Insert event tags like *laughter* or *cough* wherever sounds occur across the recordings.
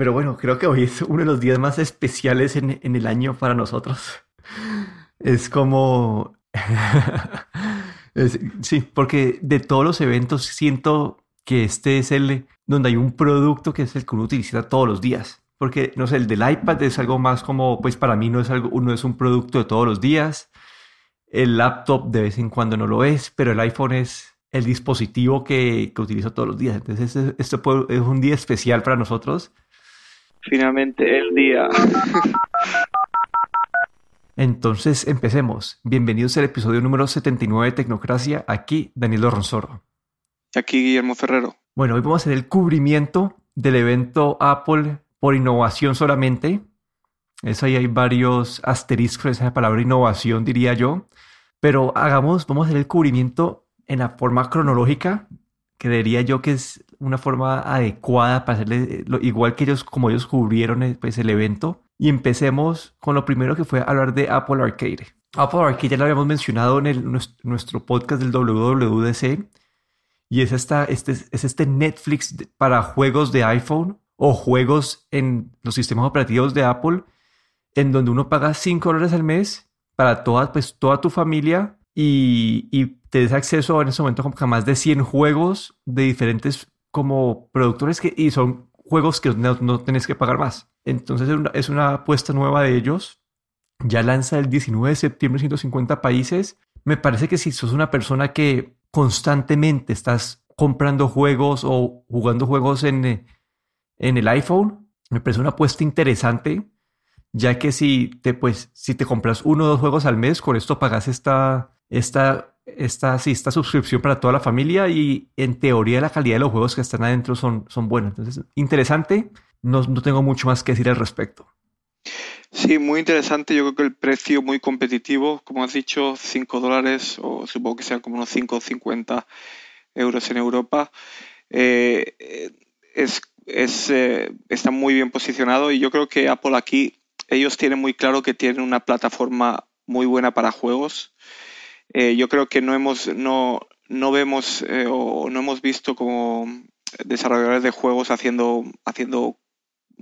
Pero bueno, creo que hoy es uno de los días más especiales en, el año para nosotros. Es como... *laughs* sí, porque de todos los eventos siento que este es el donde hay un producto que es el que uno utiliza todos los días. Porque, no sé, el del iPad es algo más como, pues para mí no es algo, uno es un producto de todos los días. El laptop de vez en cuando no lo es, pero el iPhone es el dispositivo que, que utilizo todos los días. Entonces, esto es un día especial para nosotros finalmente el día. Entonces empecemos. Bienvenidos al episodio número 79 de Tecnocracia. Aquí Daniel Ronsoro. Aquí Guillermo Ferrero. Bueno, hoy vamos a hacer el cubrimiento del evento Apple por innovación solamente. Eso ahí hay varios asteriscos en esa palabra innovación, diría yo. Pero hagamos, vamos a hacer el cubrimiento en la forma cronológica creería yo que es una forma adecuada para hacerle lo, igual que ellos, como ellos cubrieron el, pues, el evento. Y empecemos con lo primero que fue hablar de Apple Arcade. Apple Arcade ya lo habíamos mencionado en el, nuestro podcast del WWDC. Y es, esta, este, es este Netflix para juegos de iPhone o juegos en los sistemas operativos de Apple, en donde uno paga 5 dólares al mes para toda, pues, toda tu familia y, y te des acceso en ese momento como a más de 100 juegos de diferentes como productores que, y son juegos que no, no tenés que pagar más. Entonces es una, es una apuesta nueva de ellos. Ya lanza el 19 de septiembre en 150 países. Me parece que si sos una persona que constantemente estás comprando juegos o jugando juegos en, en el iPhone, me parece una apuesta interesante, ya que si te, pues, si te compras uno o dos juegos al mes, con esto pagas esta, esta esta, sí, esta suscripción para toda la familia y en teoría la calidad de los juegos que están adentro son, son buenos. Entonces, interesante. No, no tengo mucho más que decir al respecto. Sí, muy interesante. Yo creo que el precio muy competitivo, como has dicho, 5 dólares o supongo que sean como unos 5,50 euros en Europa. Eh, es, es eh, está muy bien posicionado y yo creo que Apple aquí, ellos tienen muy claro que tienen una plataforma muy buena para juegos eh, yo creo que no hemos, no, no vemos eh, no hemos visto como desarrolladores de juegos haciendo, haciendo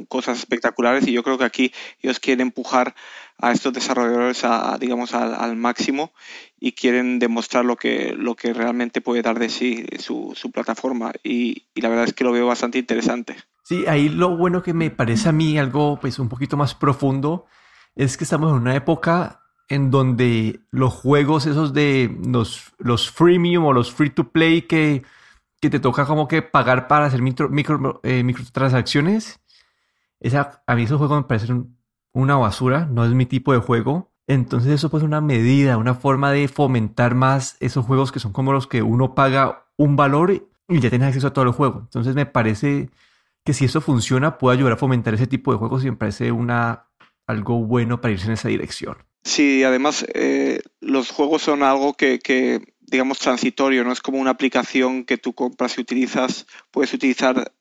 cosas espectaculares y yo creo que aquí ellos quieren empujar a estos desarrolladores a, digamos al, máximo y quieren demostrar lo que, lo que realmente puede dar de sí su, su plataforma y, y, la verdad es que lo veo bastante interesante. Sí, ahí lo bueno que me parece a mí algo pues un poquito más profundo es que estamos en una época en donde los juegos esos de los, los freemium o los free to play que, que te toca como que pagar para hacer micro, micro eh, microtransacciones, esa, a mí esos juegos me parecen una basura, no es mi tipo de juego. Entonces eso puede ser una medida, una forma de fomentar más esos juegos que son como los que uno paga un valor y ya tienes acceso a todo el juego. Entonces me parece que si eso funciona puede ayudar a fomentar ese tipo de juegos y me parece una, algo bueno para irse en esa dirección. Sí, además eh, los juegos son algo que, digamos, transitorio, no es como una aplicación que tú compras y utilizas, puedes utilizar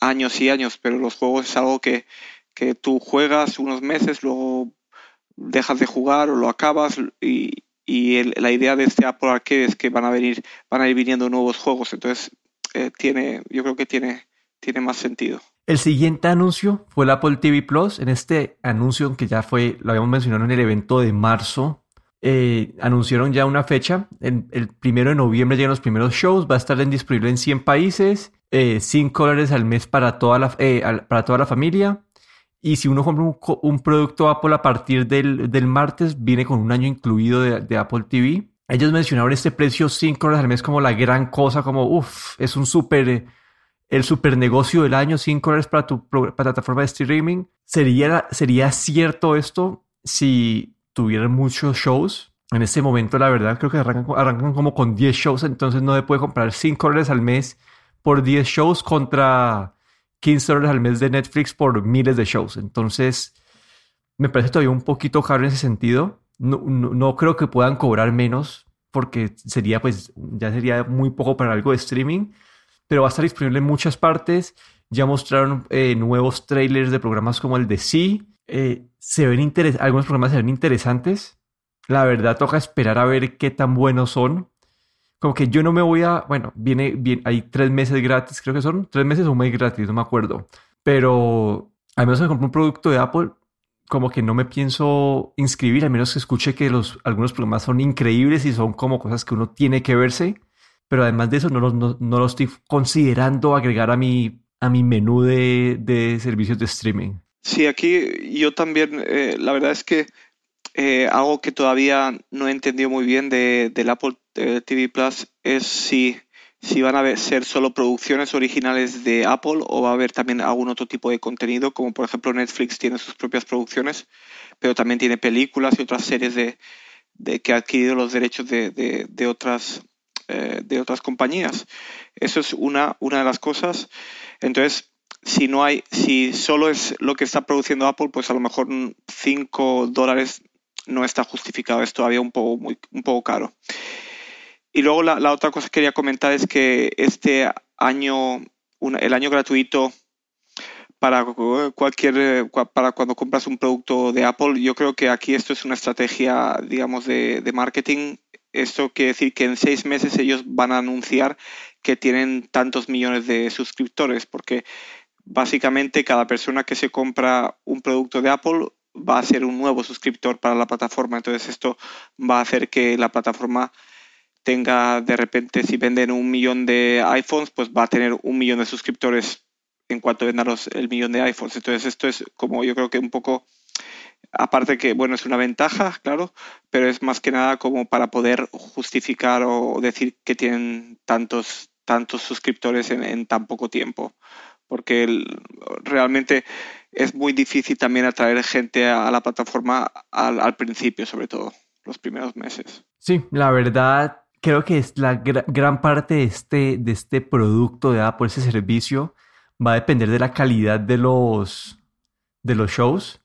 años y años, pero los juegos es algo que, tú juegas unos meses, luego dejas de jugar o lo acabas y, la idea de este Apple Arcade es que van a venir, van a ir viniendo nuevos juegos, entonces eh, tiene, yo creo que tiene, tiene más sentido. El siguiente anuncio fue el Apple TV Plus. En este anuncio, que ya fue, lo habíamos mencionado en el evento de marzo, eh, anunciaron ya una fecha. El, primero de noviembre llegan los primeros shows. Va a estar disponible en 100 países. 5 eh, dólares al mes para toda, la, eh, para toda la familia. Y si uno compra un, producto Apple a partir del, del, martes, viene con un año incluido de, Apple TV. Ellos mencionaron este precio 5 dólares al mes como la gran cosa, como uff, es un súper el super negocio del año, 5 dólares para tu plataforma de streaming. ¿Sería, ¿Sería cierto esto si tuvieran muchos shows? En este momento, la verdad, creo que arrancan, como con 10 shows, entonces no se puede comprar 5 dólares al mes por 10 shows contra 15 dólares al mes de Netflix por miles de shows. Entonces, me parece todavía un poquito caro en ese sentido. No, no, no creo que puedan cobrar menos porque sería, pues, ya sería muy poco para algo de streaming pero va a estar disponible en muchas partes. Ya mostraron eh, nuevos trailers de programas como el de Sí. Eh, se ven algunos programas se ven interesantes. La verdad toca esperar a ver qué tan buenos son. Como que yo no me voy a, bueno, viene, bien, hay tres meses gratis, creo que son tres meses o un mes gratis, no me acuerdo. pero al menos que compré un producto de Apple, como que no me pienso inscribir, al menos que escuche que los, algunos programas son increíbles y son como cosas que uno tiene que verse, pero además de eso no lo, no, estoy considerando agregar a mi, a mi menú de, de servicios de streaming. Sí, aquí yo también, eh, la verdad es que eh, algo que todavía no he entendido muy bien de, del Apple eh, TV Plus es si si van a ser solo producciones originales de Apple o va a haber también algún otro tipo de contenido, como por ejemplo Netflix tiene sus propias producciones, pero también tiene películas y otras series de, que ha adquirido los derechos de, otras eh, de otras compañías. Eso es una, una de las cosas. Entonces, si no hay, si solo es lo que está produciendo Apple, pues a lo mejor 5 dólares no está justificado, es todavía un poco, muy, un poco caro. Y luego la, otra cosa que quería comentar es que este año, el año gratuito para cualquier para cuando compras un producto de Apple, yo creo que aquí esto es una estrategia, digamos, de, marketing. Esto quiere decir que en seis meses ellos van a anunciar que tienen tantos millones de suscriptores, porque básicamente cada persona que se compra un producto de Apple va a ser un nuevo suscriptor para la plataforma. Entonces esto va a hacer que la plataforma tenga de repente, si venden un millón de iPhones, pues va a tener un millón de suscriptores en cuanto vendan el millón de iPhones. Entonces esto es como yo creo que un poco, aparte que, bueno, es una ventaja, claro, pero es más que nada como para poder justificar o decir que tienen tantos, tantos suscriptores en, tan poco tiempo. Porque realmente es muy difícil también atraer gente a, la plataforma al principio, sobre todo, los primeros meses. Sí, la verdad, creo que es la gran parte de este, de este producto de Apple, ese servicio, va a depender de la calidad de los, de los shows.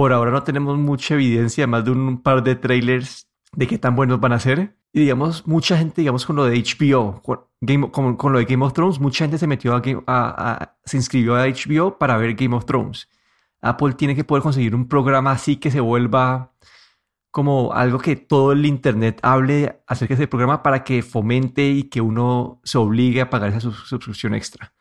Por ahora no tenemos mucha evidencia, más de un par de trailers de qué tan buenos van a ser. Y digamos, mucha gente, digamos, con lo de HBO, con, con, lo de Game of Thrones, mucha gente se metió a, a, se inscribió a HBO para ver Game of Thrones. Apple tiene que poder conseguir un programa así que se vuelva como algo que todo el Internet hable acerca de ese programa para que fomente y que uno se obligue a pagar esa suscripción extra.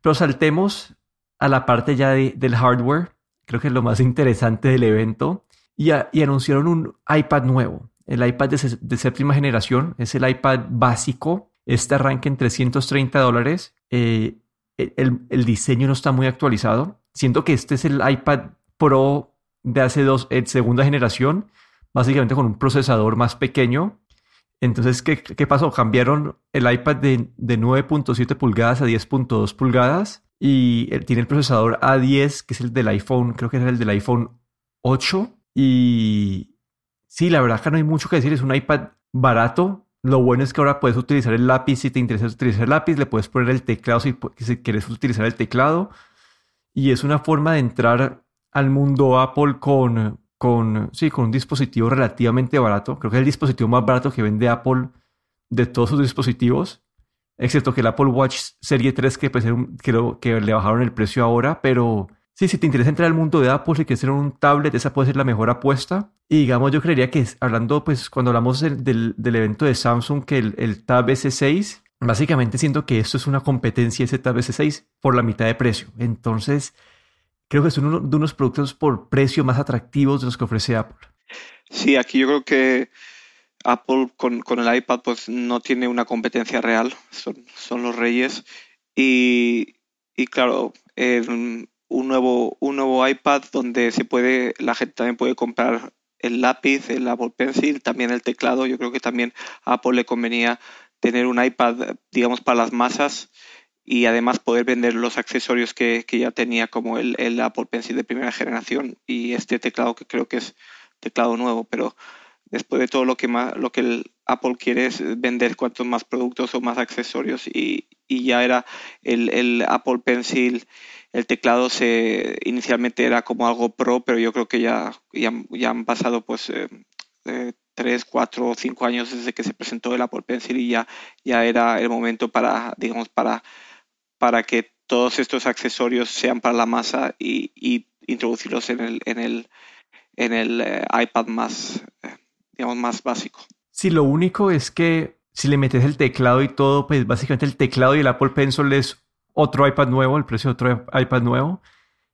Pero saltemos a la parte ya del hardware, creo que es lo más interesante del evento, y, anunciaron un iPad nuevo. El iPad de, séptima generación es el iPad básico. Este arranca en 330 dólares. Eh, el, el, diseño no está muy actualizado. Siento que este es el iPad Pro de hace dos, eh, segunda generación básicamente con un procesador más pequeño. Entonces, ¿qué, qué pasó? Cambiaron el iPad de, de 9.7 pulgadas a 10.2 pulgadas y tiene el procesador A10, que es el del iPhone, creo que es el del iPhone 8. Y sí, la verdad que no hay mucho que decir, es un iPad barato. Lo bueno es que ahora puedes utilizar el lápiz si te interesa utilizar el lápiz, le puedes poner el teclado si, si quieres utilizar el teclado. Y es una forma de entrar al mundo Apple con, con, sí, con un dispositivo relativamente barato. Creo que es el dispositivo más barato que vende Apple de todos sus dispositivos, excepto que el Apple Watch Serie 3 que pues, creo que le bajaron el precio ahora, pero sí, si te interesa entrar al mundo de Apple, si quieres tener un tablet, esa puede ser la mejor apuesta. Y digamos, yo creería que hablando, pues cuando hablamos del, evento de Samsung, que el, el Tab S6, básicamente siento que esto es una competencia ese Tab S6 por la mitad de precio. Entonces, creo que es uno de unos productos por precio más atractivos de los que ofrece Apple. Sí, aquí yo creo que Apple con, el iPad pues no tiene una competencia real, son, son los reyes. Y, claro, un, nuevo, un nuevo iPad donde se puede, la gente también puede comprar el lápiz, el Apple Pencil, también el teclado. Yo creo que también a Apple le convenía tener un iPad, digamos, para las masas y además poder vender los accesorios que, ya tenía como el, el, Apple Pencil de primera generación y este teclado que creo que es teclado nuevo, pero después de todo lo que más, lo que el Apple quiere es vender cuantos más productos o más accesorios y, ya era el, Apple Pencil, el teclado se inicialmente era como algo pro, pero yo creo que ya, ya, han pasado pues eh, eh, tres, cuatro o cinco años desde que se presentó el Apple Pencil y ya, ya era el momento para, digamos, para para que todos estos accesorios sean para la masa y, introducirlos en el, en el, en el eh, iPad más, digamos, más básico. Sí, lo único es que si le metes el teclado y todo, pues básicamente el teclado y el Apple Pencil es otro iPad nuevo, el precio de otro iPad nuevo.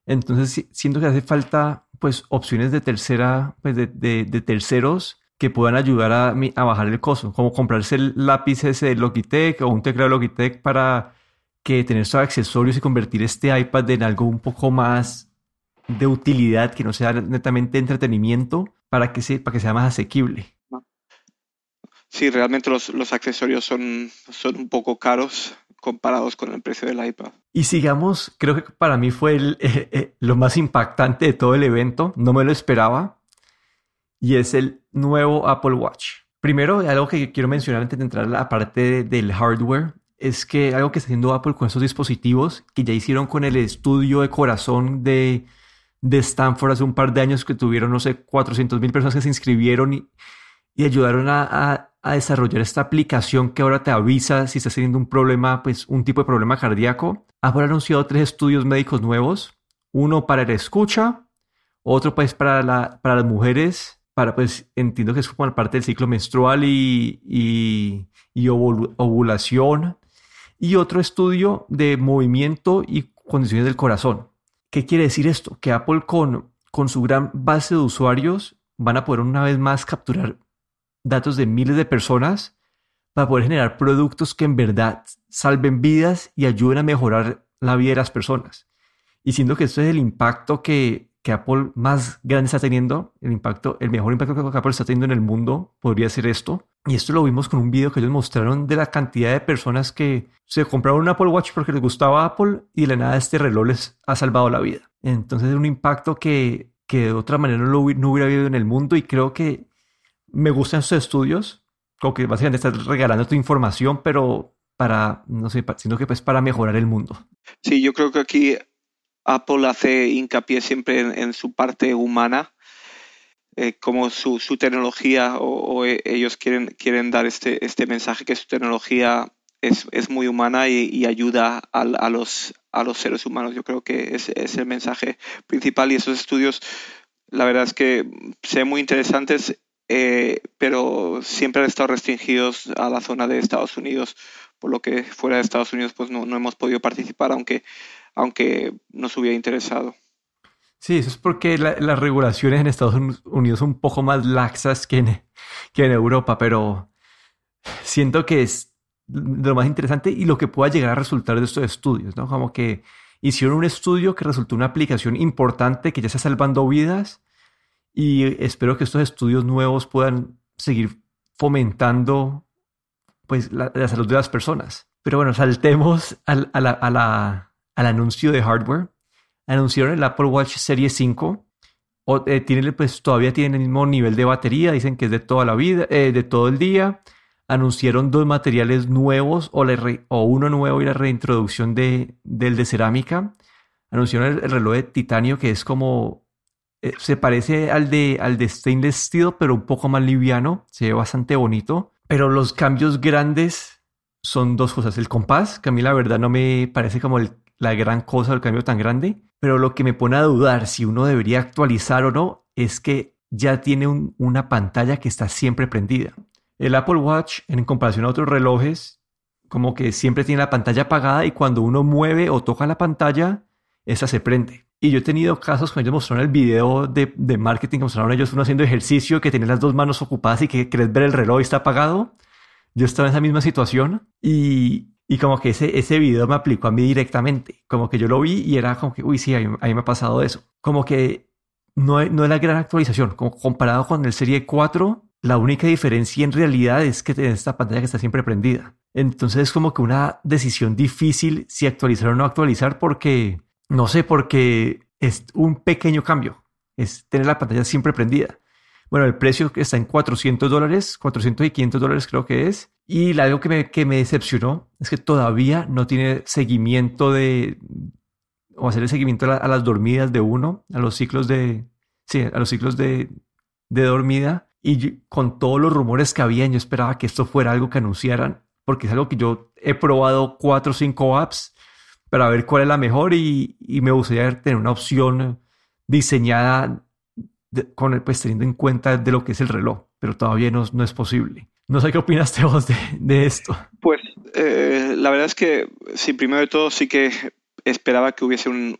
Entonces siento que hace falta pues opciones de tercera, pues de, terceros que puedan ayudar a, a, bajar el costo, como comprarse el lápiz ese de Logitech o un teclado de Logitech para que tener estos accesorios y convertir este iPad en algo un poco más de utilidad, que no sea netamente entretenimiento, para que, para que sea más asequible. Sí, realmente los, los accesorios son, son un poco caros comparados con el precio del iPad. Y sigamos, creo que para mí fue el, eh, eh, lo más impactante de todo el evento, no me lo esperaba, y es el nuevo Apple Watch. Primero, algo que quiero mencionar antes de entrar a la parte del hardware, es que algo que está haciendo Apple con estos dispositivos, que ya hicieron con el estudio de corazón de, de Stanford hace un par de años, que tuvieron, no sé, 400 mil personas que se inscribieron y, ayudaron a, desarrollar esta aplicación que ahora te avisa si estás teniendo un problema, pues un tipo de problema cardíaco. Apple ha anunciado tres estudios médicos nuevos, uno para el escucha, otro pues para, la, las mujeres, para pues entiendo que es como parte del ciclo menstrual y, y ovulación y otro estudio de movimiento y condiciones del corazón. ¿Qué quiere decir esto? Que Apple con, con su gran base de usuarios van a poder una vez más capturar datos de miles de personas para poder generar productos que en verdad salven vidas y ayuden a mejorar la vida de las personas. Y siendo que esto es el impacto que, que Apple más grande está teniendo, el impacto, el mejor impacto que Apple está teniendo en el mundo podría ser esto. Y esto lo vimos con un video que ellos mostraron de la cantidad de personas que se compraron un Apple Watch porque les gustaba Apple y de la nada este reloj les ha salvado la vida. Entonces es un impacto que, que de otra manera no, lo, no hubiera habido en el mundo y creo que me gustan estos estudios, como que básicamente estás regalando tu información, pero para, no sé, sino que pues para mejorar el mundo. Sí, yo creo que aquí Apple hace hincapié siempre en, su parte humana, eh, como su, tecnología o, e, ellos quieren, quieren dar este, este mensaje que su tecnología es, muy humana y, ayuda a, los, a los seres humanos. Yo creo que es, es el mensaje principal y esos estudios, la verdad es que sean muy interesantes, eh, pero siempre han estado restringidos a la zona de Estados Unidos, por lo que fuera de Estados Unidos pues no, no hemos podido participar, aunque aunque nos hubiera interesado. Sí, eso es porque las regulaciones en Estados Unidos son un poco más laxas que en, que en Europa, pero siento que es lo más interesante y lo que pueda llegar a resultar de estos estudios, ¿no? Como que hicieron un estudio que resultó una aplicación importante que ya está salvando vidas y espero que estos estudios nuevos puedan seguir fomentando pues la, salud de las personas. Pero bueno, saltemos a la al anuncio de hardware. Anunciaron el Apple Watch Series 5. O, eh, tiene, pues, todavía tienen el mismo nivel de batería, dicen que es de toda la vida, eh, de todo el día. Anunciaron dos materiales nuevos o, o uno nuevo y la reintroducción de, del de cerámica. Anunciaron el, reloj de titanio que es como eh, se parece al de, al de stainless steel, pero un poco más liviano. Se ve bastante bonito. Pero los cambios grandes son dos cosas. El compás, que a mí la verdad no me parece como el la gran cosa del cambio tan grande, pero lo que me pone a dudar si uno debería actualizar o no es que ya tiene una pantalla que está siempre prendida. El Apple Watch, en comparación a otros relojes, como que siempre tiene la pantalla apagada y cuando uno mueve o toca la pantalla, esa se prende. Y yo he tenido casos cuando ellos mostraron el video de, de marketing que mostraron ellos uno haciendo ejercicio, que tiene las dos manos ocupadas y que querés ver el reloj y está apagado. Yo estaba en esa misma situación y, y como que ese, ese video me aplicó a mí directamente. Como que yo lo vi y era como que, uy, sí, a mí, me ha pasado eso. Como que no, no es la gran actualización. Como comparado con el Serie 4, la única diferencia en realidad es que tiene esta pantalla que está siempre prendida. Entonces es como que una decisión difícil si actualizar o no actualizar porque, no sé, porque es un pequeño cambio. Es tener la pantalla siempre prendida. Bueno, el precio está en 400 dólares, 400 y 500 dólares creo que es. Y algo que me, que me decepcionó es que todavía no tiene seguimiento de, o hacer el seguimiento a, las dormidas de uno, a los ciclos de, sí, a los ciclos de, de dormida. Y con todos los rumores que había, yo esperaba que esto fuera algo que anunciaran, porque es algo que yo he probado cuatro o cinco apps para ver cuál es la mejor y, y me gustaría tener una opción diseñada con el, pues teniendo en cuenta de lo que es el reloj, pero todavía no, no es posible. No sé qué opinas vos de, de esto. Pues eh, la verdad es que sí, primero de todo sí que esperaba que hubiese un,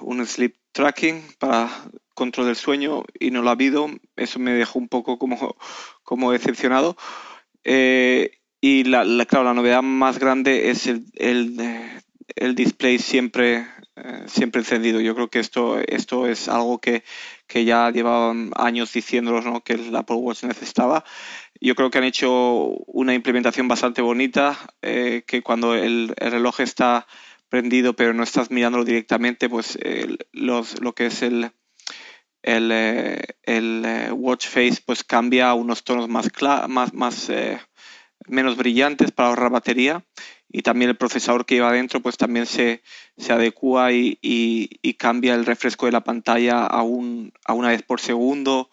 un, sleep tracking para control del sueño y no lo ha habido. Eso me dejó un poco como, como decepcionado. Eh, y la, claro, la novedad más grande es el, el, display siempre, eh, siempre encendido. Yo creo que esto, esto es algo que, que ya llevaban años diciéndonos ¿no? que el Apple Watch necesitaba. Yo creo que han hecho una implementación bastante bonita, eh, que cuando el, reloj está prendido pero no estás mirándolo directamente, pues los, lo que es el, el, eh, el, eh, watch face pues cambia a unos tonos más, más, más menos brillantes para ahorrar batería y también el procesador que lleva adentro pues también se, se adecua y, y, cambia el refresco de la pantalla a, un, a una vez por segundo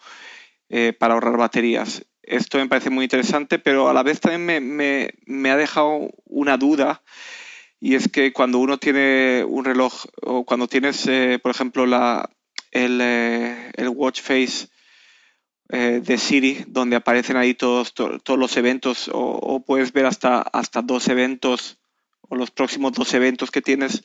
eh, para ahorrar baterías. Esto me parece muy interesante, pero a la vez también me, me, me, ha dejado una duda y es que cuando uno tiene un reloj o cuando tienes, eh, por ejemplo, la, el, eh, el watch face eh, de Siri, donde aparecen ahí todos, todos los eventos, o, puedes ver hasta, hasta dos eventos, o los próximos dos eventos que tienes,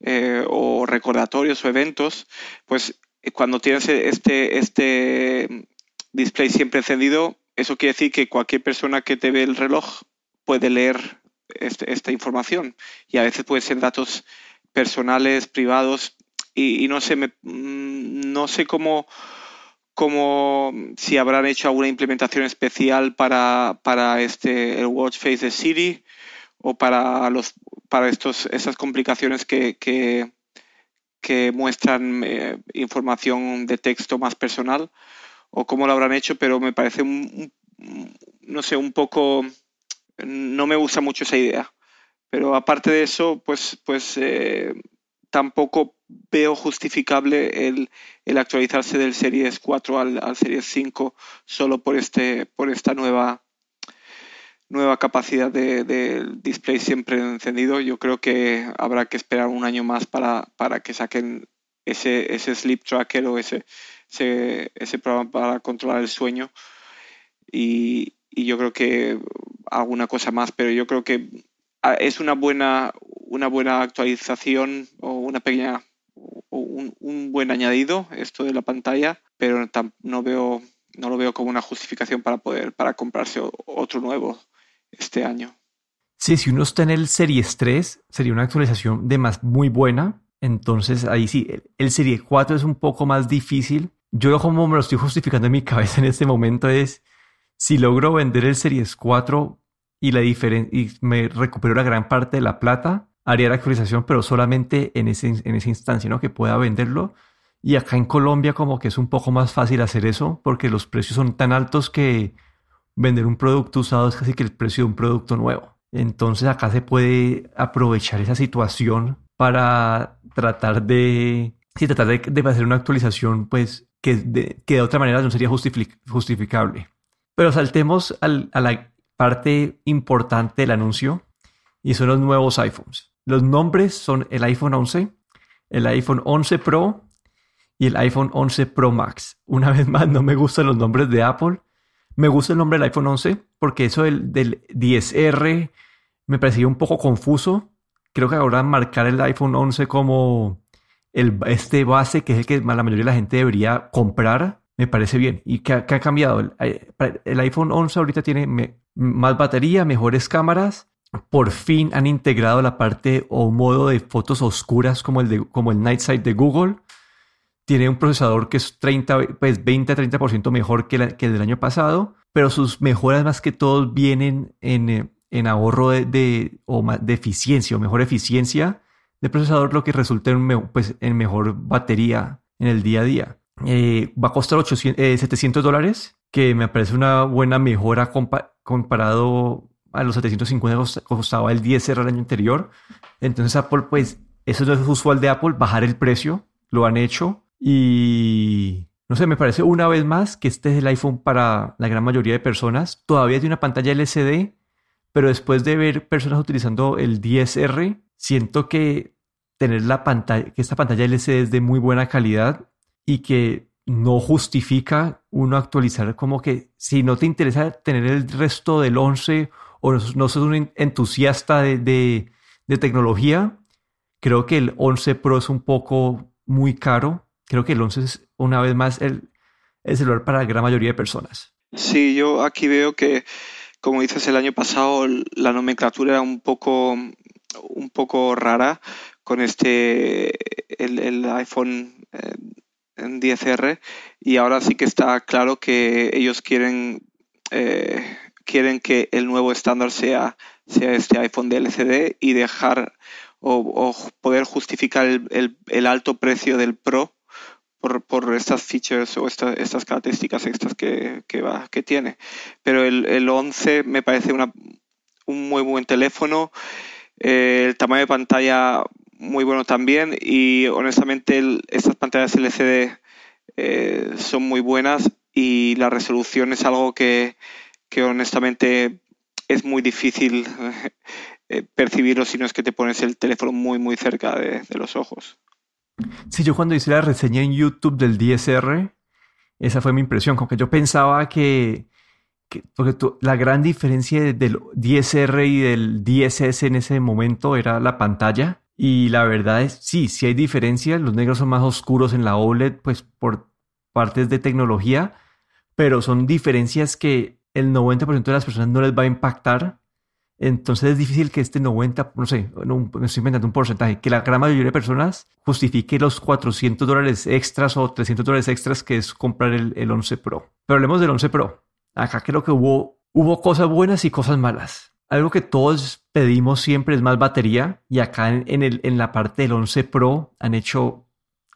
eh, o recordatorios o eventos, pues eh, cuando tienes este, este display siempre encendido, eso quiere decir que cualquier persona que te ve el reloj puede leer este, esta información. Y a veces pueden ser datos personales, privados, y, no sé, me, mm, no sé cómo como si habrán hecho alguna implementación especial para, para este el watch face de Siri o para los para estos esas complicaciones que, que, muestran eh, información de texto más personal o cómo lo habrán hecho pero me parece un, no sé un poco no me gusta mucho esa idea. Pero aparte de eso pues pues eh, tampoco veo justificable el, actualizarse del Series 4 al, Series 5 solo por, este, por esta nueva, nueva capacidad de, display siempre encendido. Yo creo que habrá que esperar un año más para, para que saquen ese, ese sleep tracker o ese, ese, programa para controlar el sueño. Y, y yo creo que alguna cosa más, pero yo creo que ah, es una buena, una buena actualización o una pequeña un, buen añadido esto de la pantalla, pero no veo no lo veo como una justificación para poder para comprarse otro nuevo este año. Sí, si uno está en el Series 3, sería una actualización de más muy buena. Entonces ahí sí, el Serie 4 es un poco más difícil. Yo como me lo estoy justificando en mi *laughs* cabeza en este momento es, si logro vender el Series 4 y, la y me recupero la gran parte de la plata, haría la actualización, pero solamente en, ese, en esa instancia, ¿no? Que pueda venderlo. Y acá en Colombia como que es un poco más fácil hacer eso porque los precios son tan altos que vender un producto usado es casi que el precio de un producto nuevo. Entonces acá se puede aprovechar esa situación para tratar de, sí, tratar de, hacer una actualización pues que de, que de otra manera no sería justificable. Pero saltemos a la parte importante del anuncio y son los nuevos iPhones. Los nombres son el iPhone 11, el iPhone 11 Pro y el iPhone 11 Pro Max. Una *laughs* vez más, no me gustan los nombres de Apple. Me gusta el nombre del iPhone 11 porque eso del, 10R me parecía un poco confuso. Creo que ahora marcar el iPhone 11 como el, este base, que es el que la mayoría de la gente debería comprar, me parece bien. ¿Y qué, ha cambiado? El, el, iPhone 11 ahorita tiene más batería, mejores cámaras por fin han integrado la parte o modo de fotos oscuras como el, de, como el de Google. Tiene un procesador que es 30, pues 20 a 30% mejor que, que, el del año pasado, pero sus mejoras más que todo vienen en, eh, en ahorro de, o de eficiencia o mejor eficiencia de procesador, lo que resulta en, pues, en mejor batería en el día a día. Eh, va a costar 800, 700 eh, dólares, que me parece una buena mejora comparado a los 750 costaba el 10R el año anterior. Entonces Apple, pues, eso no es usual de Apple, bajar el precio, lo han hecho y no sé, me parece una vez más que este es el iPhone para la gran mayoría de personas. Todavía tiene una pantalla LCD, pero después de ver personas utilizando el 10R, siento que tener la pantalla, que esta pantalla LCD es de muy buena calidad y que no justifica uno actualizar como que si no te interesa tener el resto del 11 o no, sos un entusiasta de, tecnología, Creo que el 11 Pro es un poco muy caro. Creo que el 11 es una vez más el, el celular para la gran mayoría de personas. Sí, yo aquí veo que, como dices, el año pasado la nomenclatura era un poco, un poco rara con este, el, iPhone 10R eh, y ahora sí que está claro que ellos quieren, eh, quieren que el nuevo estándar sea, sea este iPhone de LCD y dejar o, poder justificar el, el, alto precio del Pro por, por estas features o estas características extras que, que, tiene. Pero el, el 11 me parece una, un muy buen teléfono. Eh, el tamaño de pantalla muy bueno también y honestamente estas pantallas LCD eh, son muy buenas y la resolución es algo que, que honestamente es muy difícil *laughs* eh, percibirlo si no es que te pones el teléfono muy muy cerca de, los ojos. Sí, yo cuando hice la reseña en YouTube del DSR, esa fue mi impresión, como que yo pensaba que, porque la gran diferencia del DSR y del DSS en ese momento era la pantalla y la verdad es, sí, sí hay diferencia. Los negros son más oscuros en la OLED, pues por partes de tecnología, pero son diferencias que el 90% de las personas no les va a impactar. Entonces es difícil que este 90, no sé, no, me estoy inventando un porcentaje, que la gran mayoría de personas justifique los 400 dólares extras o 300 dólares extras que es comprar el, el 11 Pro. Pero hablemos del 11 Pro. Acá creo que hubo, hubo cosas buenas y cosas malas. Algo que todos pedimos siempre es más batería y acá en, el, en la parte del 11 Pro han hecho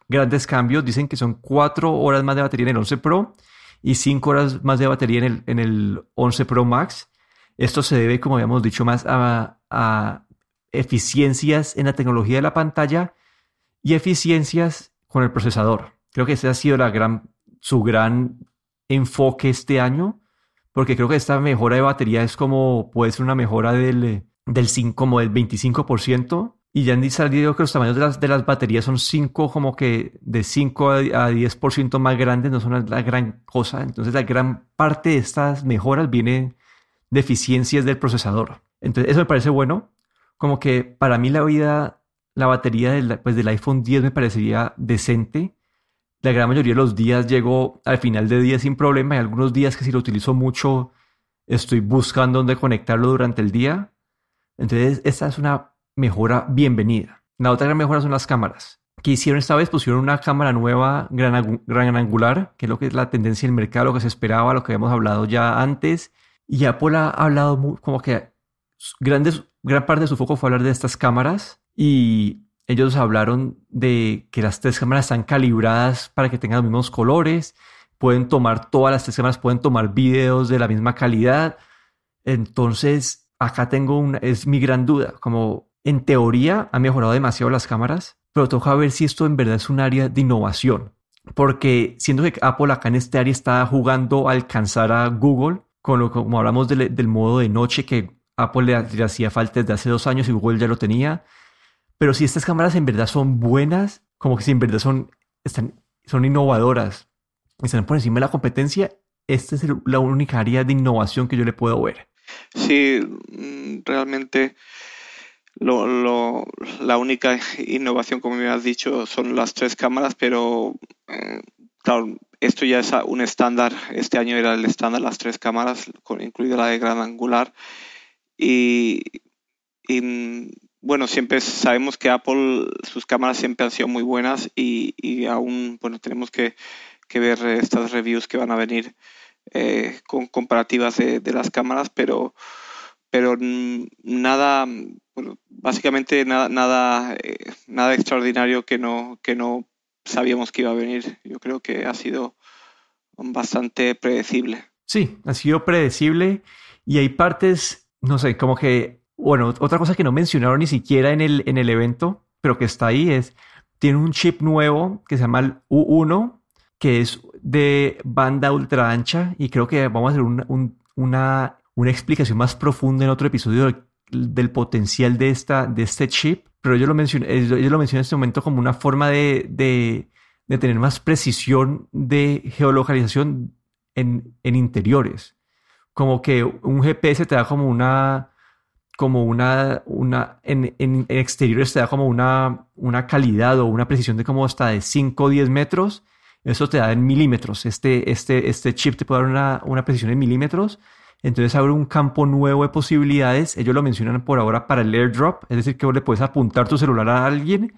grandes cambios. Dicen que son cuatro horas más de batería en el 11 Pro y cinco horas más de batería en el, en el 11 Pro Max. Esto se debe, como habíamos dicho, más a, a eficiencias en la tecnología de la pantalla y eficiencias con el procesador. Creo que ese ha sido la gran, su gran enfoque este año porque creo que esta mejora de batería es como, puede ser una mejora del, del 5, como del 25%. Y ya han salido que los tamaños de las, de las baterías son 5, como que de 5 a 10% más grandes, no son la gran cosa. Entonces la gran parte de estas mejoras viene de eficiencias del procesador. Entonces eso me parece bueno. Como que para mí la vida, la batería del, pues, del iPhone 10 me parecería decente la gran mayoría de los días llego al final de día sin problema. Hay algunos días que si lo utilizo mucho, estoy buscando dónde conectarlo durante el día. Entonces, esta es una mejora bienvenida. La otra gran mejora son las cámaras. Que hicieron esta vez? Pusieron una cámara nueva, gran, gran angular, que es lo que es la tendencia del mercado, lo que se esperaba, lo que habíamos hablado ya antes. Y Apple ha hablado como que grandes, gran parte de su foco fue hablar de estas cámaras. Y ellos hablaron de que las tres cámaras están calibradas para que tengan los mismos colores, pueden tomar todas las tres cámaras, pueden tomar videos de la misma calidad. Entonces, acá tengo una, es mi gran duda, como en teoría ha mejorado demasiado las cámaras, pero toca ver si esto en verdad es un área de innovación, porque siendo que Apple acá en este área está jugando a alcanzar a Google, con lo como hablamos del, modo de noche que Apple le, le hacía falta desde hace dos años y Google ya lo tenía, pero si estas cámaras en verdad son buenas, como que si en verdad son, están, son innovadoras, están por encima de la competencia, esta es la única área de innovación que yo le puedo ver. Sí, mm, realmente lo, la única innovación, como me has dicho, son las tres cámaras, pero eh, claro, esto ya es un estándar. Este año era el estándar, las tres cámaras, con, incluida la de gran angular. Y, y bueno, siempre sabemos que Apple, sus cámaras siempre han sido muy buenas y, aún, bueno, tenemos que, ver estas reviews que van a venir eh, con comparativas de, las cámaras, pero, pero nada, bueno, básicamente nada, nada, eh, nada extraordinario que no, que no sabíamos que iba a venir. Yo creo que ha sido bastante predecible. Sí, ha sido predecible y hay partes, no sé, como que bueno, otra cosa que no mencionaron ni siquiera en el, en el evento, pero que está ahí es, tiene un chip nuevo que se llama el U1, que es de banda ultra ancha y creo que vamos a hacer una, una explicación más profunda en otro episodio del, potencial de, esta, de este chip, pero yo lo mencioné, yo lo mencioné en este momento como una forma de, de, de tener más precisión de geolocalización en, en interiores. Como que un GPS te da como una como una, una en, en, exteriores te da como una, una calidad o una precisión de como hasta de 5 o 10 metros. Eso te da en milímetros. Este, este, este chip te puede dar una, una precisión en milímetros. Entonces abre un campo nuevo de posibilidades. Ellos lo mencionan por ahora para el airdrop, es decir, que vos le puedes apuntar tu celular a alguien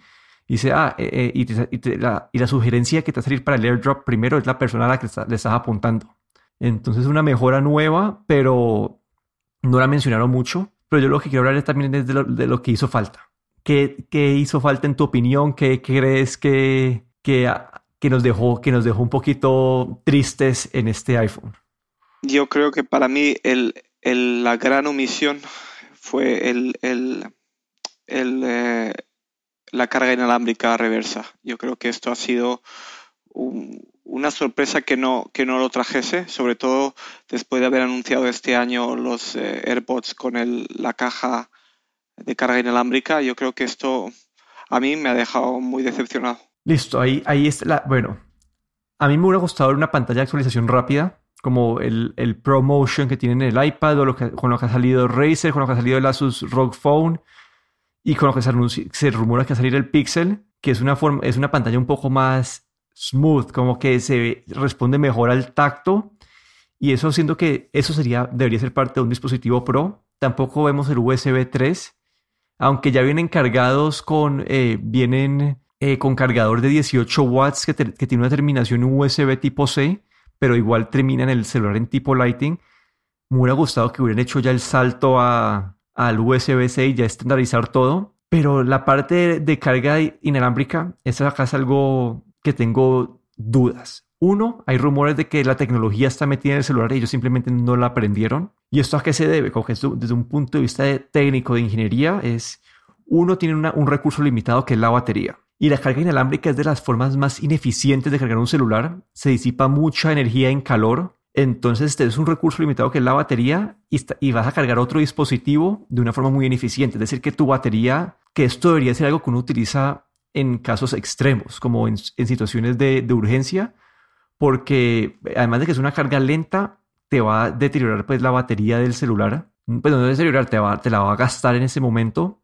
y y, la, sugerencia que te va a salir para el airdrop primero es la persona a la que le estás apuntando. Entonces una mejora nueva, pero no la mencionaron mucho. Pero yo lo que quiero hablar también es de lo, que hizo falta. ¿Qué, ¿Qué, hizo falta en tu opinión? ¿Qué, crees que, que, que, nos dejó, que nos dejó un poquito tristes en este iPhone? Yo creo que para mí el, la gran omisión fue el, el, eh, la carga inalámbrica reversa. Yo creo que esto ha sido una sorpresa que no, que no lo trajese, sobre todo después de haber anunciado este año los eh, AirPods con la caja de carga inalámbrica. Yo creo que esto a mí me ha dejado muy decepcionado. Listo, ahí, ahí está la... Bueno, a mí me hubiera gustado ver una pantalla de actualización rápida, como el, el ProMotion que tiene en el iPad, o lo que, con lo que ha salido Razer, con lo que ha salido el Asus ROG Phone, y con lo que se, se rumora que va a salir el Pixel, que es una, forma, es una pantalla un poco más smooth, como que se responde mejor al tacto. Y eso siento que eso sería, debería ser parte de un dispositivo Pro. Tampoco vemos el USB 3, aunque ya vienen cargados con, eh, vienen eh, con cargador de 18 watts que, tiene una terminación USB tipo C, pero igual termina en el celular en tipo Lighting. Me hubiera gustado que hubieran hecho ya el salto a, al USB-C y ya estandarizar todo. Pero la parte de carga inalámbrica, esa acá algo que tengo dudas. Uno, hay rumores de que la tecnología está metida en el celular y ellos simplemente no la aprendieron. ¿Y esto a qué se debe? Como desde un punto de vista técnico de ingeniería es, uno tiene un recurso limitado que es la batería. Y la carga inalámbrica es de las formas más ineficientes de cargar un celular. Se disipa mucha energía en calor. Entonces es un recurso limitado que es la batería y, vas a cargar otro dispositivo de una forma muy ineficiente. Es decir, que tu batería, que esto debería ser algo que uno utiliza en casos extremos, como en, situaciones de, urgencia, porque además de que es una carga lenta, te va a deteriorar pues la batería del celular. Pues no deteriorar, te, va, te la va a gastar en ese momento.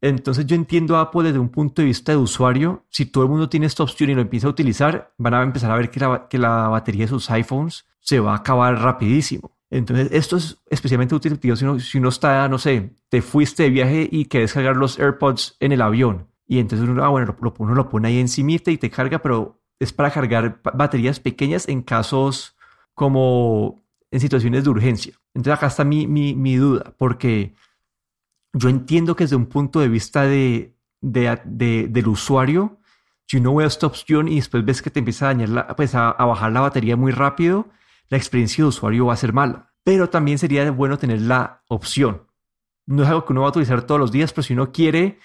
Entonces yo entiendo Apple desde un punto de vista de usuario. Si todo el mundo tiene esta opción y lo empieza a utilizar, van a empezar a ver que la, que la batería de sus iPhones se va a acabar rapidísimo. Entonces, esto es especialmente útil si uno, si uno está, no sé, te fuiste de viaje y quieres cargar los AirPods en el avión y entonces uno, ah, bueno, lo, uno lo pone ahí encimita y te carga, pero es para cargar baterías pequeñas en casos como en situaciones de urgencia. Entonces acá está mi, mi, mi duda, porque yo entiendo que desde un punto de vista de, de, del usuario, si uno ve esta opción y después ves que te empieza a dañar, pues a, a, bajar la batería muy rápido, la experiencia de usuario va a ser mala. Pero también sería bueno tener la opción. No es algo que uno va a utilizar todos los días, pero si uno quiere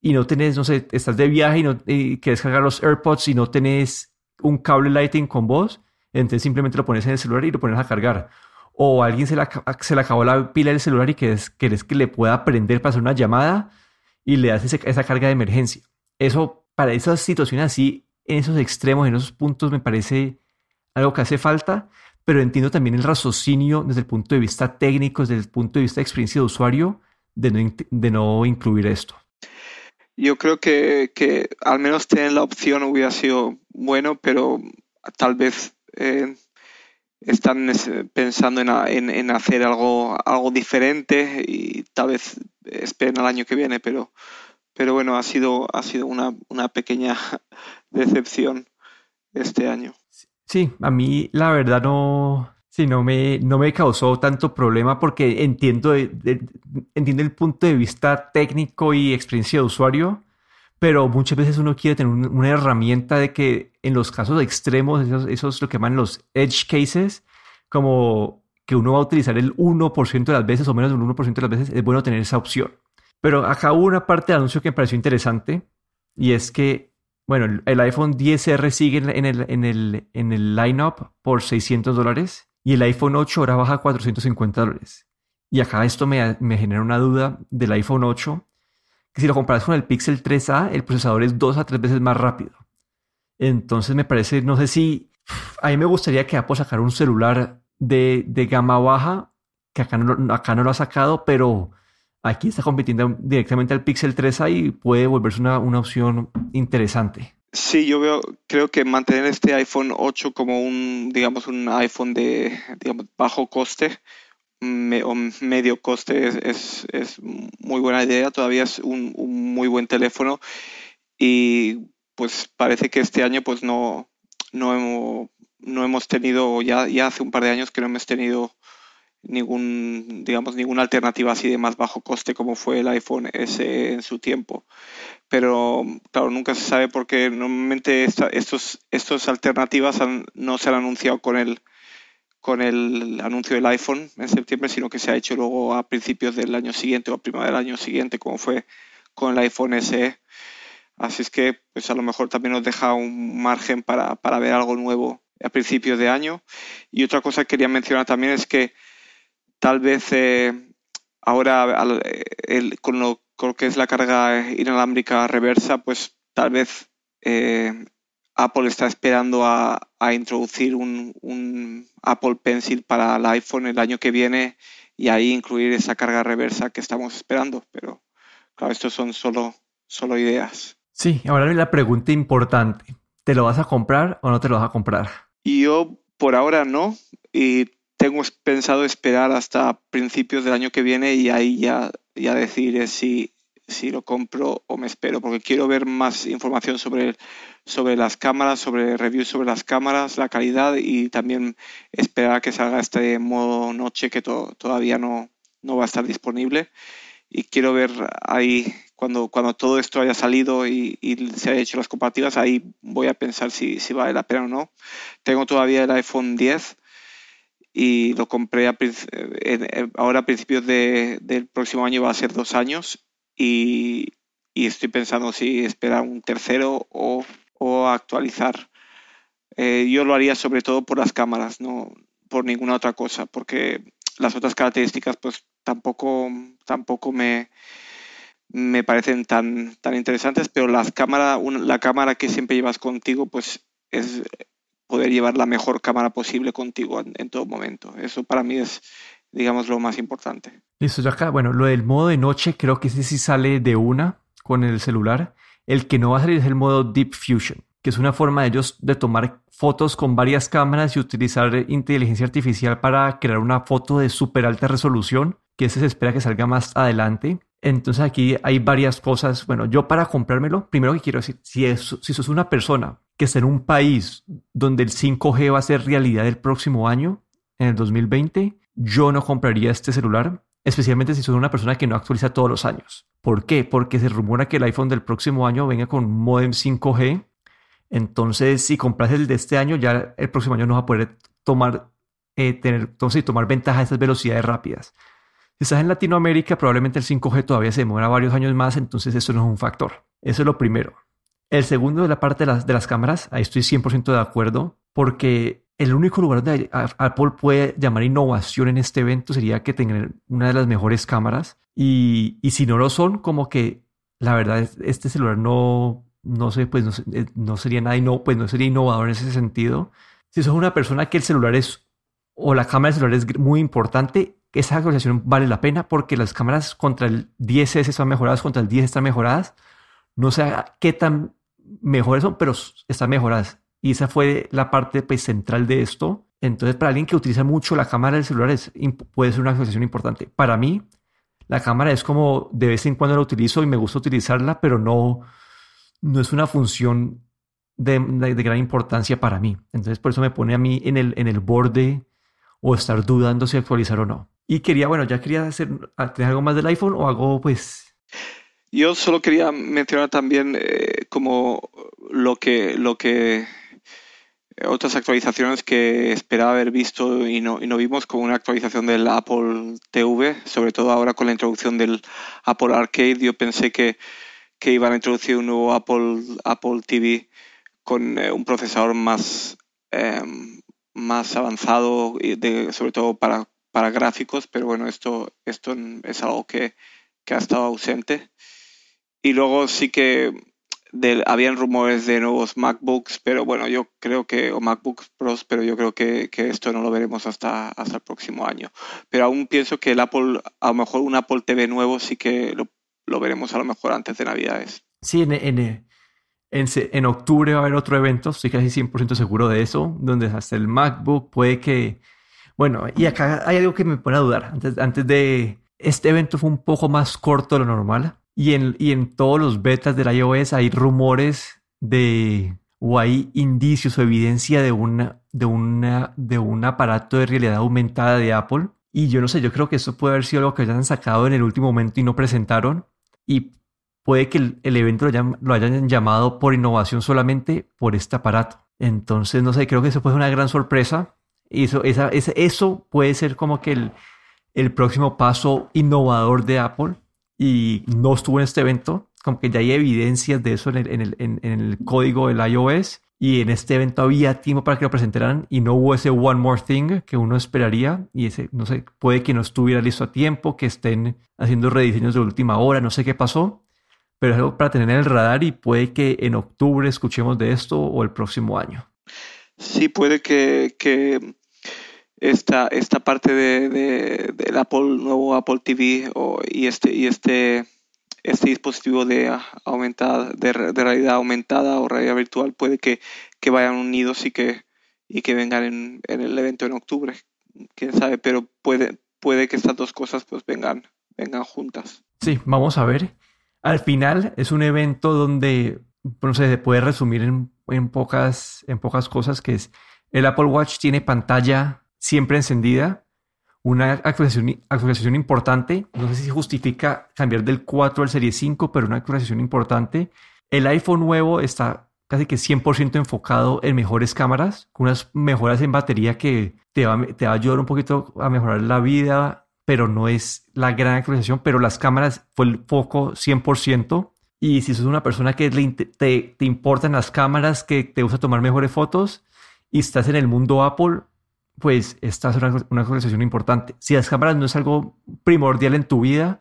y no tenés, no sé, estás de viaje y, no, quieres cargar los AirPods y no tenés un cable Lightning con vos, entonces simplemente lo pones en el celular y lo pones a cargar. O alguien se le, se le acabó la pila del celular y quieres que le pueda prender para hacer una llamada y le das esa carga de emergencia. Eso, para esas situaciones así, en esos extremos, en esos puntos, me parece algo que hace falta, pero entiendo también el raciocinio desde el punto de vista técnico, desde el punto de vista de experiencia de usuario, de no, de no incluir esto. Yo creo que, que, al menos tener la opción hubiera sido bueno, pero tal vez eh, están pensando en, en, hacer algo, algo diferente y tal vez esperen al año que viene, pero, pero bueno, ha sido, ha sido una, una pequeña *laughs* decepción este año. Sí, a mí la verdad no, Sí, no me, no me causó tanto problema porque entiendo, entiendo el punto de vista técnico y experiencia de usuario, pero muchas veces uno quiere tener una herramienta de que en los casos extremos, esos, esos lo que llaman los edge cases, como que uno va a utilizar el 1% de las veces o menos del 1% de las veces, es bueno tener esa opción. Pero acá hubo una parte del anuncio que me pareció interesante y es que, bueno, el iPhone 10R sigue en el, en el, en el lineup por 600 dólares y el iPhone 8 ahora baja a 450 dólares. Y acá esto me, me, genera una duda del iPhone 8, que si lo comparas con el Pixel 3A, el procesador es dos a tres veces más rápido. Entonces me parece, no sé si, a mí me gustaría que Apple sacara un celular de, de gama baja, que acá no, acá no lo ha sacado, pero aquí está compitiendo directamente al Pixel 3a y puede volverse una, una opción interesante. Sí, yo veo, creo que mantener este iPhone 8 como un, digamos, un iPhone de bajo coste medio coste es, es, muy buena idea. Todavía es un, muy buen teléfono y pues parece que este año pues no, no, hemos, no hemos tenido, ya, ya hace un par de años que no hemos tenido ningún, digamos, ninguna alternativa así de más bajo coste como fue el iPhone S en su tiempo. Pero claro, nunca se sabe porque normalmente estos, estas alternativas no se han anunciado con el, con el anuncio del iPhone en septiembre, sino que se ha hecho luego a principios del año siguiente o a primavera del año siguiente, como fue con el iPhone SE. Así es que pues a lo mejor también nos deja un margen para, para ver algo nuevo a principios de año. Y otra cosa que quería mencionar también es que tal vez eh, ahora con lo, que es la carga inalámbrica reversa, pues tal vez eh, Apple está esperando a, introducir un, Apple Pencil para el iPhone el año que viene y ahí incluir esa carga reversa que estamos esperando. Pero claro, estos son solo, solo ideas. Sí, ahora la pregunta importante. ¿Te lo vas a comprar o no te lo vas a comprar? Y yo por ahora no. Y tengo pensado esperar hasta principios del año que viene y ahí ya, ya decidiré si, si lo compro o me espero, porque quiero ver más información sobre, sobre las cámaras, sobre reviews sobre las cámaras, la calidad y también esperar a que salga este modo noche que todavía no, no va a estar disponible. Y quiero ver ahí, cuando, cuando todo esto haya salido y, y se haya hecho las comparativas, ahí voy a pensar si, si vale la pena o no. Tengo todavía el iPhone 10 y lo compré ahora a principios del próximo año, va a ser dos años y, estoy pensando si esperar un tercero o, actualizar. Eh, yo lo haría sobre todo por las cámaras, no por ninguna otra cosa, porque las otras características pues tampoco, tampoco me, me parecen tan, tan interesantes, pero las cámara, la cámara que siempre llevas contigo pues es poder llevar la mejor cámara posible contigo en, todo momento. Eso para mí es, digamos, lo más importante. Listo, ya acá, bueno, lo del modo de noche creo que ese sí sale de una con el celular. El que no va a salir es el modo Deep Fusion, que es una forma de ellos de tomar fotos con varias cámaras y utilizar inteligencia artificial para crear una foto de súper alta resolución, que se espera que salga más adelante. Entonces aquí hay varias cosas. Bueno, yo para comprármelo, primero que quiero decir, si, es, si sos una persona que está en un país donde el 5G va a ser realidad el próximo año, en el 2020, yo no compraría este celular, especialmente si sos una persona que no actualiza todos los años. ¿Por qué? Porque se rumora que el iPhone del próximo año venga con modem 5G. Entonces, si compras el de este año, ya el próximo año no va a poder tomar, eh, tener, entonces, tomar ventaja de estas velocidades rápidas. Si estás en Latinoamérica, probablemente el 5G todavía se demora varios años más, entonces eso no es un factor. Eso es lo primero. El segundo de la parte de las, de las cámaras, ahí estoy 100% de acuerdo, porque el único lugar donde Apple puede llamar innovación en este evento sería que tengan una de las mejores cámaras. Y, y si no lo son, como que la verdad, este celular no, no sé, pues no, eh, no sería nada, no, pues no sería innovador en ese sentido. Si sos una persona que el celular es, o la cámara del celular es muy importante, esa actualización vale la pena porque las cámaras contra el 10S están mejoradas, contra el 10 están mejoradas. No sé qué tan mejores son, pero están mejoradas. Y esa fue la parte pues, central de esto. Entonces, para alguien que utiliza mucho la cámara del celular, es, puede ser una actualización importante. Para mí, la cámara es como de vez en cuando la utilizo y me gusta utilizarla, pero no, no es una función de, de, gran importancia para mí. Entonces, por eso me pone a mí en el, en el borde o estar dudando si actualizar o no. Y quería, bueno, ya quería hacer, algo más del iPhone o hago pues yo solo quería mencionar también eh, como lo que, lo que otras actualizaciones que esperaba haber visto y no, y no vimos, como una actualización del Apple TV, sobre todo ahora con la introducción del Apple Arcade. Yo pensé que, que iban a introducir un nuevo Apple, Apple TV con eh, un procesador más, em, más avanzado, de, sobre todo para, para gráficos, pero bueno, esto, esto es algo que, que ha estado ausente. Y luego sí que habían rumores de nuevos MacBooks, pero bueno, yo creo que, o MacBooks Pros, pero yo creo que, esto no lo veremos hasta, hasta el próximo año. Pero aún pienso que el Apple, a lo mejor un Apple TV nuevo sí que lo, veremos a lo mejor antes de Navidades. Sí, en, en, en, octubre va a haber otro evento, estoy casi 100% seguro de eso, donde hasta el MacBook puede que... Bueno, y acá hay algo que me pone a dudar. Antes, antes de... Este evento fue un poco más corto de lo normal y en, y en todos los betas del iOS hay rumores de o hay indicios o evidencia de una, de una, de un aparato de realidad aumentada de Apple. Y yo no sé, yo creo que eso puede haber sido algo que hayan sacado en el último momento y no presentaron. Y puede que el, evento lo hayan, llamado por innovación solamente por este aparato. Entonces, no sé, creo que eso ser una gran sorpresa. Eso, esa, eso puede ser como que el, el próximo paso innovador de Apple y no estuvo en este evento, como que ya hay evidencias de eso en el, en el, código del iOS y en este evento había tiempo para que lo presentaran y no hubo ese one more thing que uno esperaría y ese, no sé, puede que no estuviera listo a tiempo, que estén haciendo rediseños de última hora, no sé qué pasó, pero es algo para tener en el radar y puede que en octubre escuchemos de esto o el próximo año. Sí, puede que, que esta, esta parte de, del Apple, nuevo Apple TV y este, y este, este dispositivo de, aumentada, de, realidad aumentada o realidad virtual puede que, que vayan unidos y que, y que vengan en, en, el evento en octubre. Quién sabe, pero puede, puede que estas dos cosas pues vengan, vengan juntas. Sí, vamos a ver. Al final es un evento donde no sé, se puede resumir en, en, pocas, en pocas cosas que es el Apple Watch tiene pantalla siempre encendida, una actualización, actualización importante, no sé si justifica cambiar del 4 al Serie 5, pero una actualización importante. El iPhone nuevo está casi que 100% enfocado en mejores cámaras, con unas mejoras en batería que te va, te va a ayudar un poquito a mejorar la vida, pero no es la gran actualización, pero las cámaras fue el foco 100%. Y si sos una persona que te, te importan las cámaras, que te gusta tomar mejores fotos y estás en el mundo Apple, pues esta es una, una, actualización importante. Si las cámaras no es algo primordial en tu vida,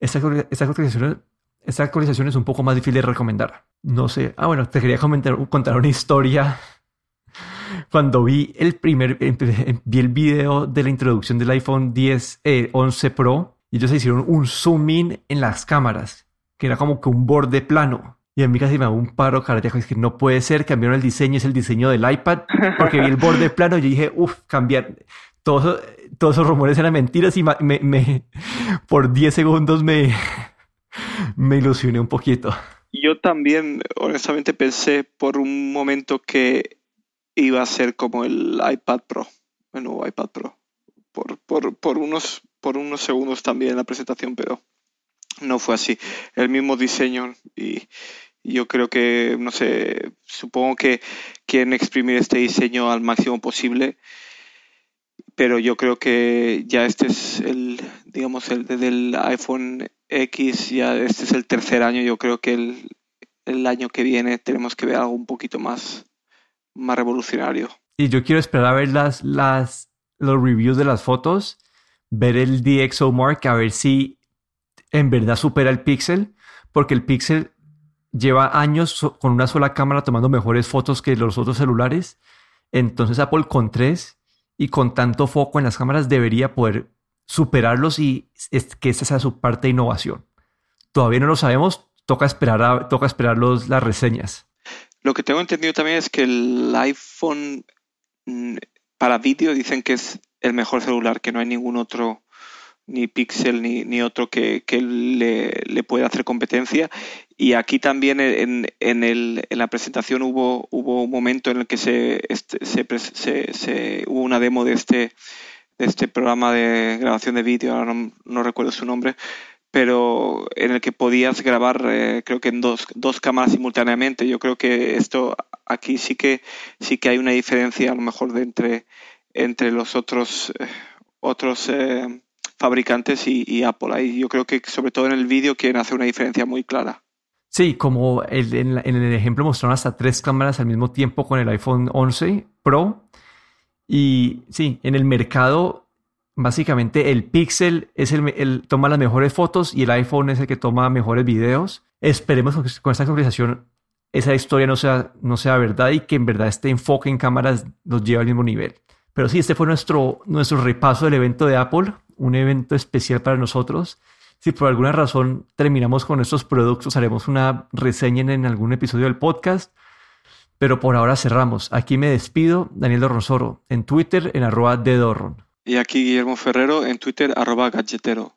esta, esta, actualización, esta actualización es un poco más difícil de recomendar. No sé. Ah, bueno, te quería comentar, contar una historia. *laughs* Cuando vi el primer, vi el video de la introducción del iPhone 10, 11 eh, Pro, y ellos hicieron un zoom in en las cámaras, que era como que un borde plano. Y a mí casi me da un paro cardíaco. Es que no puede ser, cambiaron el diseño, es el diseño del iPad, porque vi el borde *laughs* plano y yo dije, uff, cambiar. Todos, todos esos rumores eran mentiras y me, me, *laughs* por 10 segundos me, *laughs* me ilusioné un poquito. Yo también, honestamente, pensé por un momento que iba a ser como el iPad Pro, el nuevo iPad Pro. Por, por, por, unos, por unos segundos también en la presentación, pero no fue así. El mismo diseño y, yo creo que, no sé, supongo que quieren exprimir este diseño al máximo posible, pero yo creo que ya este es el, digamos, el del iPhone X, ya este es el tercer año, yo creo que el, el año que viene tenemos que ver algo un poquito más, más revolucionario. Y yo quiero esperar a ver las, las, los reviews de las fotos, ver el DxO Mark, a ver si en verdad supera el Pixel, porque el Pixel lleva años con una sola cámara tomando mejores fotos que los otros celulares. Entonces Apple con tres y con tanto foco en las cámaras debería poder superarlos y que esta sea su parte de innovación. Todavía no lo sabemos, toca esperar, toca esperar los, las reseñas. Lo que tengo entendido también es que el iPhone mm, para vídeo dicen que es el mejor celular, que no hay ningún otro ni Pixel ni, ni otro que, que le, le, pueda hacer competencia. Y aquí también en, en, el, en, la presentación hubo, hubo un momento en el que se, este, se, se, hubo una demo de este, de este programa de grabación de vídeo, ahora no, recuerdo su nombre, pero en el que podías grabar eh, creo que en dos, dos cámaras simultáneamente. Yo creo que esto aquí sí que sí que hay una diferencia a lo mejor de entre, entre los otros, eh, otros eh, fabricantes y, Apple. Ahí yo creo que sobre todo en el vídeo quieren hacer una diferencia muy clara. Sí, como en, el ejemplo mostraron hasta tres cámaras al mismo tiempo con el iPhone 11 Pro. Y sí, en el mercado, básicamente el Pixel es el, el, toma las mejores fotos y el iPhone es el que toma mejores videos. Esperemos que con esta conversación esa historia no sea, no sea verdad y que en verdad este enfoque en cámaras nos lleve al mismo nivel. Pero sí, este fue nuestro, nuestro repaso del evento de Apple, un evento especial para nosotros. Si por alguna razón terminamos con estos productos, haremos una reseña en algún episodio del podcast. Pero por ahora cerramos. Aquí me despido, Daniel Dorronsoro, en Twitter en arroba de Dorron. Y aquí Guillermo Ferrero en Twitter arroba galletero.